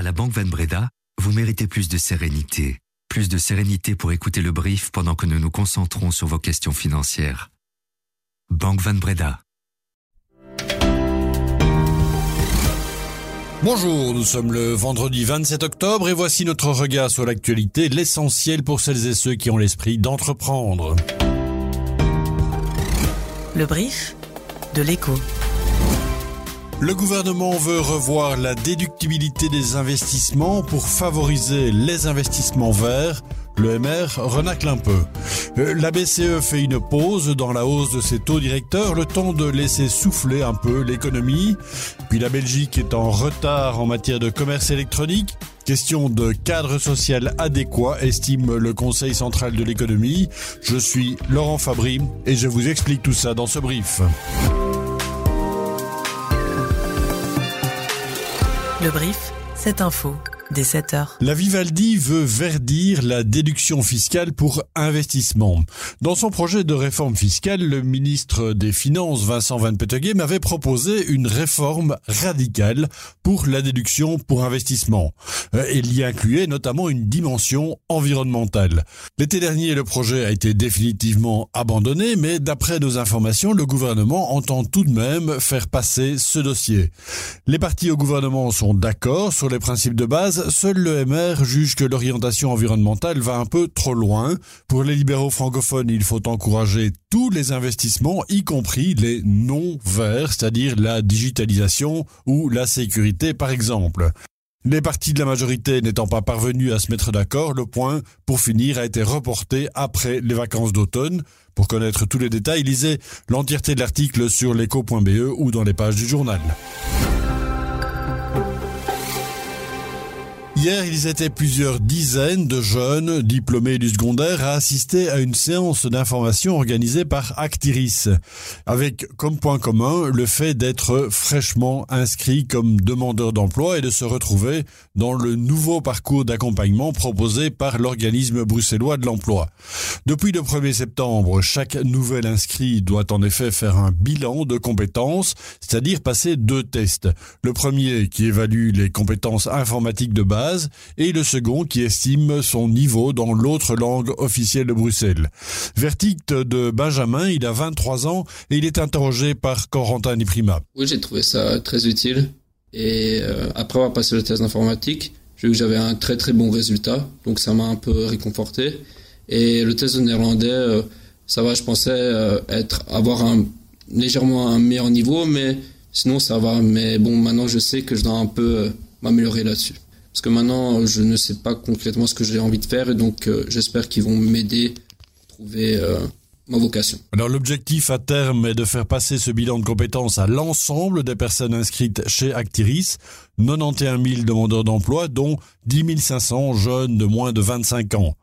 À la Banque Van Breda, vous méritez plus de sérénité. Plus de sérénité pour écouter le brief pendant que nous nous concentrons sur vos questions financières. Banque Van Breda. Bonjour, nous sommes le vendredi 27 octobre et voici notre regard sur l'actualité, l'essentiel pour celles et ceux qui ont l'esprit d'entreprendre. Le brief de l'écho. Le gouvernement veut revoir la déductibilité des investissements pour favoriser les investissements verts. Le MR renacle un peu. Euh, La BCE fait une pause dans la hausse de ses taux directeurs, le temps de laisser souffler un peu l'économie. Puis la Belgique est en retard en matière de commerce électronique. Question de cadre social adéquat, estime le Conseil central de l'économie. Je suis Laurent Fabry et je vous explique tout ça dans ce brief. Le brief, cette info, dès 7 heures. La Vivaldi veut verdir la déduction fiscale pour investissement. Dans son projet de réforme fiscale, le ministre des Finances, Vincent Van Peteghem, avait proposé une réforme radicale pour la déduction pour investissement. Euh, Il y incluait notamment une dimension environnementale. L'été dernier, le projet a été définitivement abandonné, mais d'après nos informations, le gouvernement entend tout de même faire passer ce dossier. Les partis au gouvernement sont d'accord sur les principes de base, seul le MR juge que l'orientation environnementale va un peu trop loin. Pour les libéraux francophones, il faut encourager tous les investissements, y compris les non verts, c'est-à-dire la digitalisation ou la sécurité par exemple. Les partis de la majorité n'étant pas parvenus à se mettre d'accord, le point, pour finir, a été reporté après les vacances d'automne. Pour connaître tous les détails, lisez l'entièreté de l'article sur l'écho.be ou dans les pages du journal. Hier, ils étaient plusieurs dizaines de jeunes diplômés du secondaire à assister à une séance d'information organisée par Actiris, avec comme point commun le fait d'être fraîchement inscrits comme demandeurs d'emploi et de se retrouver dans le nouveau parcours d'accompagnement proposé par l'organisme bruxellois de l'emploi. Depuis le 1er septembre, chaque nouvel inscrit doit en effet faire un bilan de compétences, c'est-à-dire passer deux tests. Le premier qui évalue les compétences informatiques de base et le second qui estime son niveau dans l'autre langue officielle de Bruxelles. Verdict de Benjamin, il a 23 ans et il est interrogé par Corentin Niprima. Oui, j'ai trouvé ça très utile. Et euh, après avoir passé le test d'informatique, j'ai vu que j'avais un très très bon résultat. Donc ça m'a un peu réconforté. Et le test de néerlandais, euh, ça va, je pensais euh, être avoir un légèrement un meilleur niveau, mais sinon ça va. Mais bon, maintenant je sais que je dois un peu m'améliorer là-dessus. Parce que maintenant, je ne sais pas concrètement ce que j'ai envie de faire et donc euh, j'espère qu'ils vont m'aider à trouver euh, Alors l'objectif à terme est de faire passer ce bilan de compétences à l'ensemble des personnes inscrites chez Actiris, 91 000 demandeurs d'emploi, dont 10 500 jeunes de moins de 25 ans.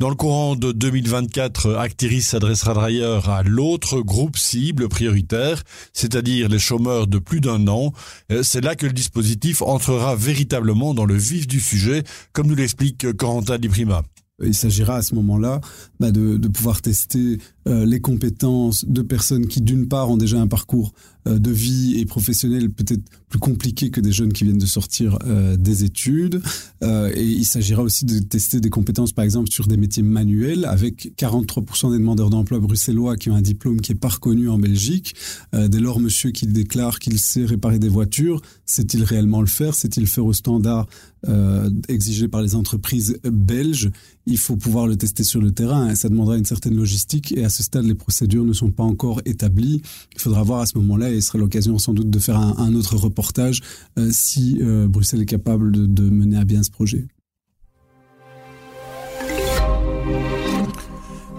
Dans le courant de 2024, Actiris s'adressera d'ailleurs à l'autre groupe cible prioritaire, c'est-à-dire les chômeurs de plus d'un an. Euh, C'est là que le dispositif entrera véritablement dans le vif du sujet, comme nous l'explique Corentin Di Prima. Il s'agira à ce moment-là bah, de, pouvoir tester euh, les compétences de personnes qui, d'une part, ont déjà un parcours de vie et professionnel peut-être plus compliqué que des jeunes qui viennent de sortir euh, des études. Euh, et il s'agira aussi de tester des compétences, par exemple, sur des métiers manuels, avec 43% des demandeurs d'emploi bruxellois qui ont un diplôme qui est pas reconnu en Belgique. Euh, dès lors, monsieur qui déclare qu'il sait réparer des voitures, sait-il réellement le faire? Sait-il faire au standard euh, exigé par les entreprises belges? Il faut pouvoir le tester sur le terrain. Ça demandera une certaine logistique. Et à ce stade, les procédures ne sont pas encore établies. Il faudra voir à ce moment-là, et ce sera l'occasion sans doute de faire un, autre reportage euh, si euh, Bruxelles est capable de, de mener à bien ce projet.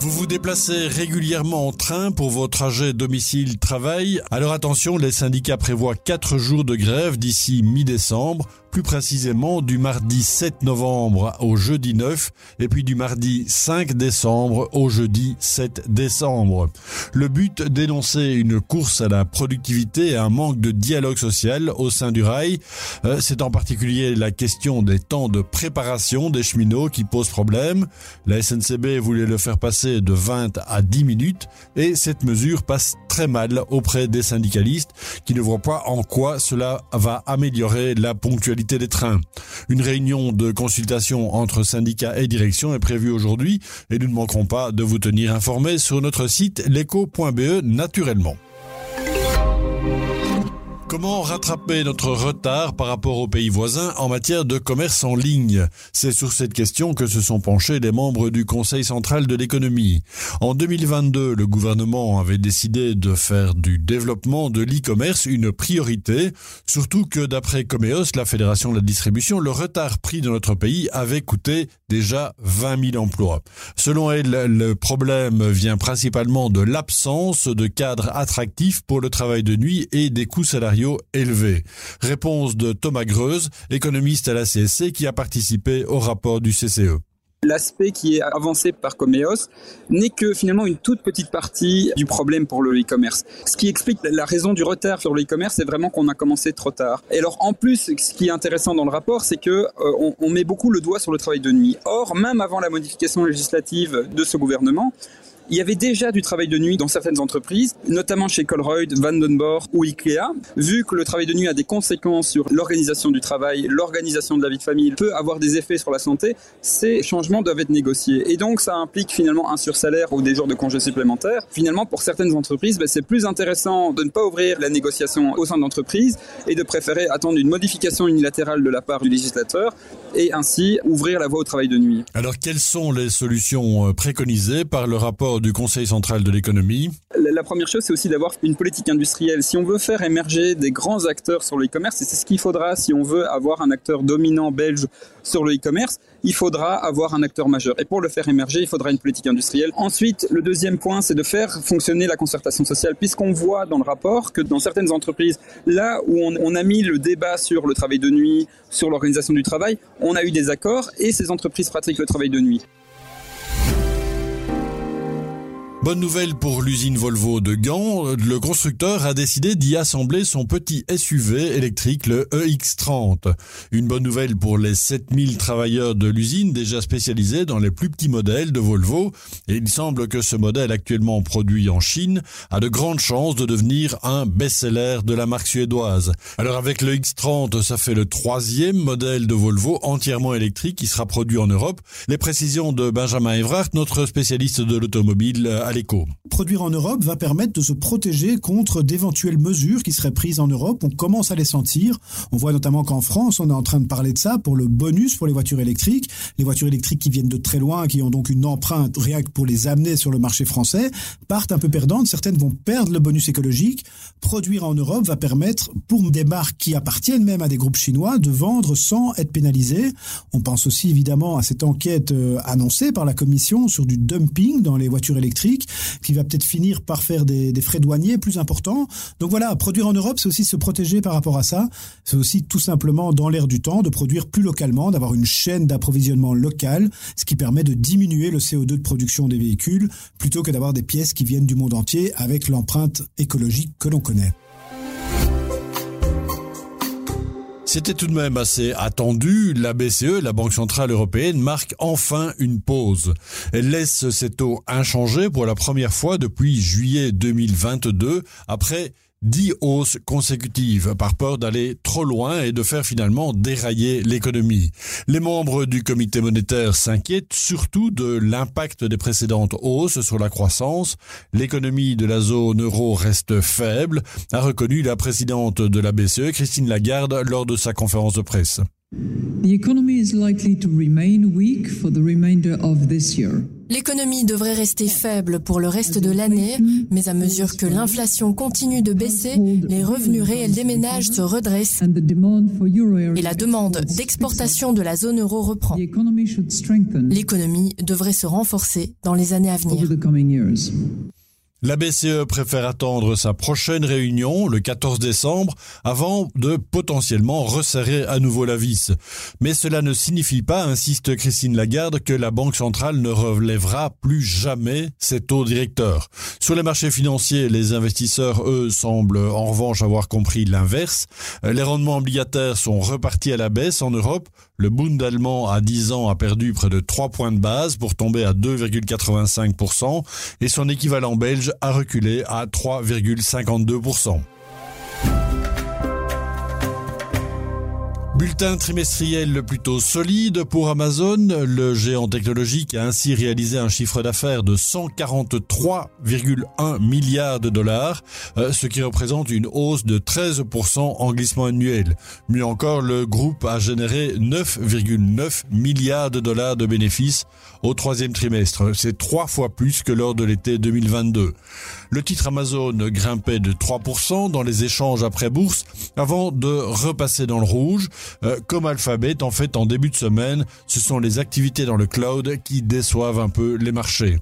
Vous vous déplacez régulièrement en train pour vos trajets domicile-travail. Alors attention, les syndicats prévoient 4 jours de grève d'ici mi-décembre, plus précisément du mardi 7 novembre au jeudi 9 et puis du mardi 5 décembre au jeudi 7 décembre. Le but d'énoncer une course à la productivité et un manque de dialogue social au sein du rail. Euh, C'est en particulier la question des temps de préparation des cheminots qui pose problème. La SNCB voulait le faire passer de 20 à 10 minutes et cette mesure passe très mal auprès des syndicalistes qui ne voient pas en quoi cela va améliorer la ponctualité des trains. Une réunion de consultation entre syndicats et direction est prévue aujourd'hui et nous ne manquerons pas de vous tenir informés sur notre site leco.be naturellement. Comment rattraper notre retard par rapport aux pays voisins en matière de commerce en ligne? C'est sur cette question que se sont penchés les membres du Conseil central de l'économie. En 2022, le gouvernement avait décidé de faire du développement de l'e-commerce une priorité, surtout que d'après Comeos, la Fédération de la distribution, le retard pris dans notre pays avait coûté déjà 20 000 emplois. Selon elle, le problème vient principalement de l'absence de cadres attractifs pour le travail de nuit et des coûts salariés élevé. Réponse de Thomas Greuze, économiste à la CSC qui a participé au rapport du CCE l'aspect qui est avancé par Comeos n'est que finalement une toute petite partie du problème pour le e-commerce. Ce qui explique la raison du retard sur le e-commerce, c'est vraiment qu'on a commencé trop tard. Et alors en plus, ce qui est intéressant dans le rapport, c'est que euh, on met beaucoup le doigt sur le travail de nuit. Or, même avant la modification législative de ce gouvernement, il y avait déjà du travail de nuit dans certaines entreprises, notamment chez Colruyt, Vandenborg ou Ikea. Vu que le travail de nuit a des conséquences sur l'organisation du travail, l'organisation de la vie de famille, peut avoir des effets sur la santé, ces changements doivent être négociés. Et donc, ça implique finalement un sursalaire ou des jours de congés supplémentaires. Finalement, pour certaines entreprises, ben, c'est plus intéressant de ne pas ouvrir la négociation au sein de l'entreprise et de préférer attendre une modification unilatérale de la part du législateur et ainsi ouvrir la voie au travail de nuit. Alors, quelles sont les solutions euh, préconisées par le rapport du Conseil central de l'économie? La première chose, c'est aussi d'avoir une politique industrielle. Si on veut faire émerger des grands acteurs sur le e-commerce, et c'est ce qu'il faudra si on veut avoir un acteur dominant belge sur le e-commerce, il faudra avoir un acteur majeur. Et pour le faire émerger, il faudra une politique industrielle. Ensuite, le deuxième point, c'est de faire fonctionner la concertation sociale, puisqu'on voit dans le rapport que dans certaines entreprises, là où on, on a mis le débat sur le travail de nuit, sur l'organisation du travail, on a eu des accords et ces entreprises pratiquent le travail de nuit. Bonne nouvelle pour l'usine Volvo de Gand, le constructeur a décidé d'y assembler son petit SUV électrique, le EX30. Une bonne nouvelle pour les 7000 travailleurs de l'usine déjà spécialisés dans les plus petits modèles de Volvo, et il semble que ce modèle actuellement produit en Chine a de grandes chances de devenir un best-seller de la marque suédoise. Alors avec le X30, ça fait le troisième modèle de Volvo entièrement électrique qui sera produit en Europe. Les précisions de Benjamin Evrart, notre spécialiste de l'automobile Produire en Europe va permettre de se protéger contre d'éventuelles mesures qui seraient prises en Europe. On commence à les sentir. On voit notamment qu'en France, on est en train de parler de ça pour le bonus pour les voitures électriques. Les voitures électriques qui viennent de très loin, qui ont donc une empreinte rien pour les amener sur le marché français, partent un peu perdantes. Certaines vont perdre le bonus écologique. Produire en Europe va permettre, pour des marques qui appartiennent même à des groupes chinois, de vendre sans être pénalisées. On pense aussi évidemment à cette enquête euh, annoncée par la Commission sur du dumping dans les voitures électriques qui va peut-être finir par faire des, des, frais douaniers plus importants. Donc voilà, produire en Europe, c'est aussi se protéger par rapport à ça. C'est aussi tout simplement dans l'air du temps de produire plus localement, d'avoir une chaîne d'approvisionnement locale, ce qui permet de diminuer le CO2 de production des véhicules plutôt que d'avoir des pièces qui viennent du monde entier avec l'empreinte écologique que l'on connaît. C'était tout de même assez attendu. La BCE, la Banque Centrale Européenne, marque enfin une pause. Elle laisse ses taux inchangés pour la première fois depuis juillet 2022, après dix hausses consécutives par peur d'aller trop loin et de faire finalement dérailler l'économie. Les membres du comité monétaire s'inquiètent surtout de l'impact des précédentes hausses sur la croissance. L'économie de la zone euro reste faible, a reconnu la présidente de la BCE, Christine Lagarde, lors de sa conférence de presse. L'économie devrait rester faible pour le reste de l'année, mais à mesure que l'inflation continue de baisser, les revenus réels des ménages se redressent et la demande d'exportation de la zone euro reprend. L'économie devrait se renforcer dans les années à venir. La BCE préfère attendre sa prochaine réunion, le 14 décembre, avant de potentiellement resserrer à nouveau la vis. Mais cela ne signifie pas, insiste Christine Lagarde, que la Banque centrale ne relèvera plus jamais ses taux directeurs. Sur les marchés financiers, les investisseurs, eux, semblent en revanche avoir compris l'inverse. Les rendements obligataires sont repartis à la baisse en Europe. Le Bund allemand à 10 ans a perdu près de 3 points de base pour tomber à 2,85% et son équivalent belge a reculé à 3,52%. Bulletin trimestriel plutôt solide pour Amazon. Le géant technologique a ainsi réalisé un chiffre d'affaires de 143,1 milliards de dollars, euh, ce qui représente une hausse de 13% en glissement annuel. Mieux encore, le groupe a généré 9,9 milliards de dollars de bénéfices au troisième trimestre. C'est trois fois plus que lors de l'été 2022. Le titre Amazon grimpait de 3% dans les échanges après bourse avant de repasser dans le rouge. Euh, comme Alphabet, en fait, en début de semaine, ce sont les activités dans le cloud qui déçoivent un peu les marchés.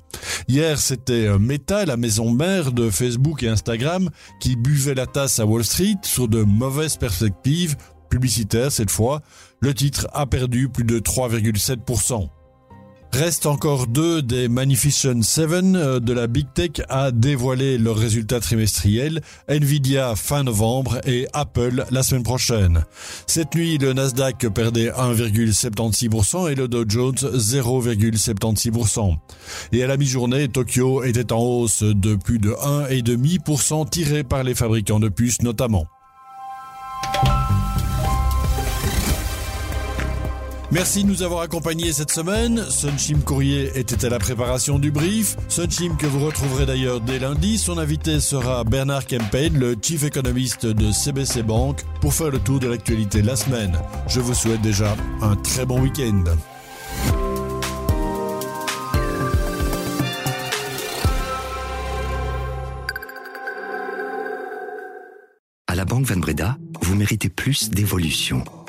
Hier, c'était euh, Meta, la maison mère de Facebook et Instagram, qui buvait la tasse à Wall Street sur de mauvaises perspectives publicitaires cette fois. Le titre a perdu plus de 3,7%. Reste encore deux des Magnificent Seven euh, de la Big Tech à dévoiler leurs résultats trimestriels, Nvidia fin novembre et Apple la semaine prochaine. Cette nuit, le Nasdaq perdait 1,76% et le Dow Jones 0,76%. Et à la mi-journée, Tokyo était en hausse de plus de 1,5% tiré par les fabricants de puces notamment. Merci de nous avoir accompagnés cette semaine. Sunchim Courrier était à la préparation du brief. Sunchim que vous retrouverez d'ailleurs dès lundi. Son invité sera Bernard Kempen, le chief économiste de CBC Bank, pour faire le tour de l'actualité de la semaine. Je vous souhaite déjà un très bon week-end. À la Banque Van Breda, vous méritez plus d'évolution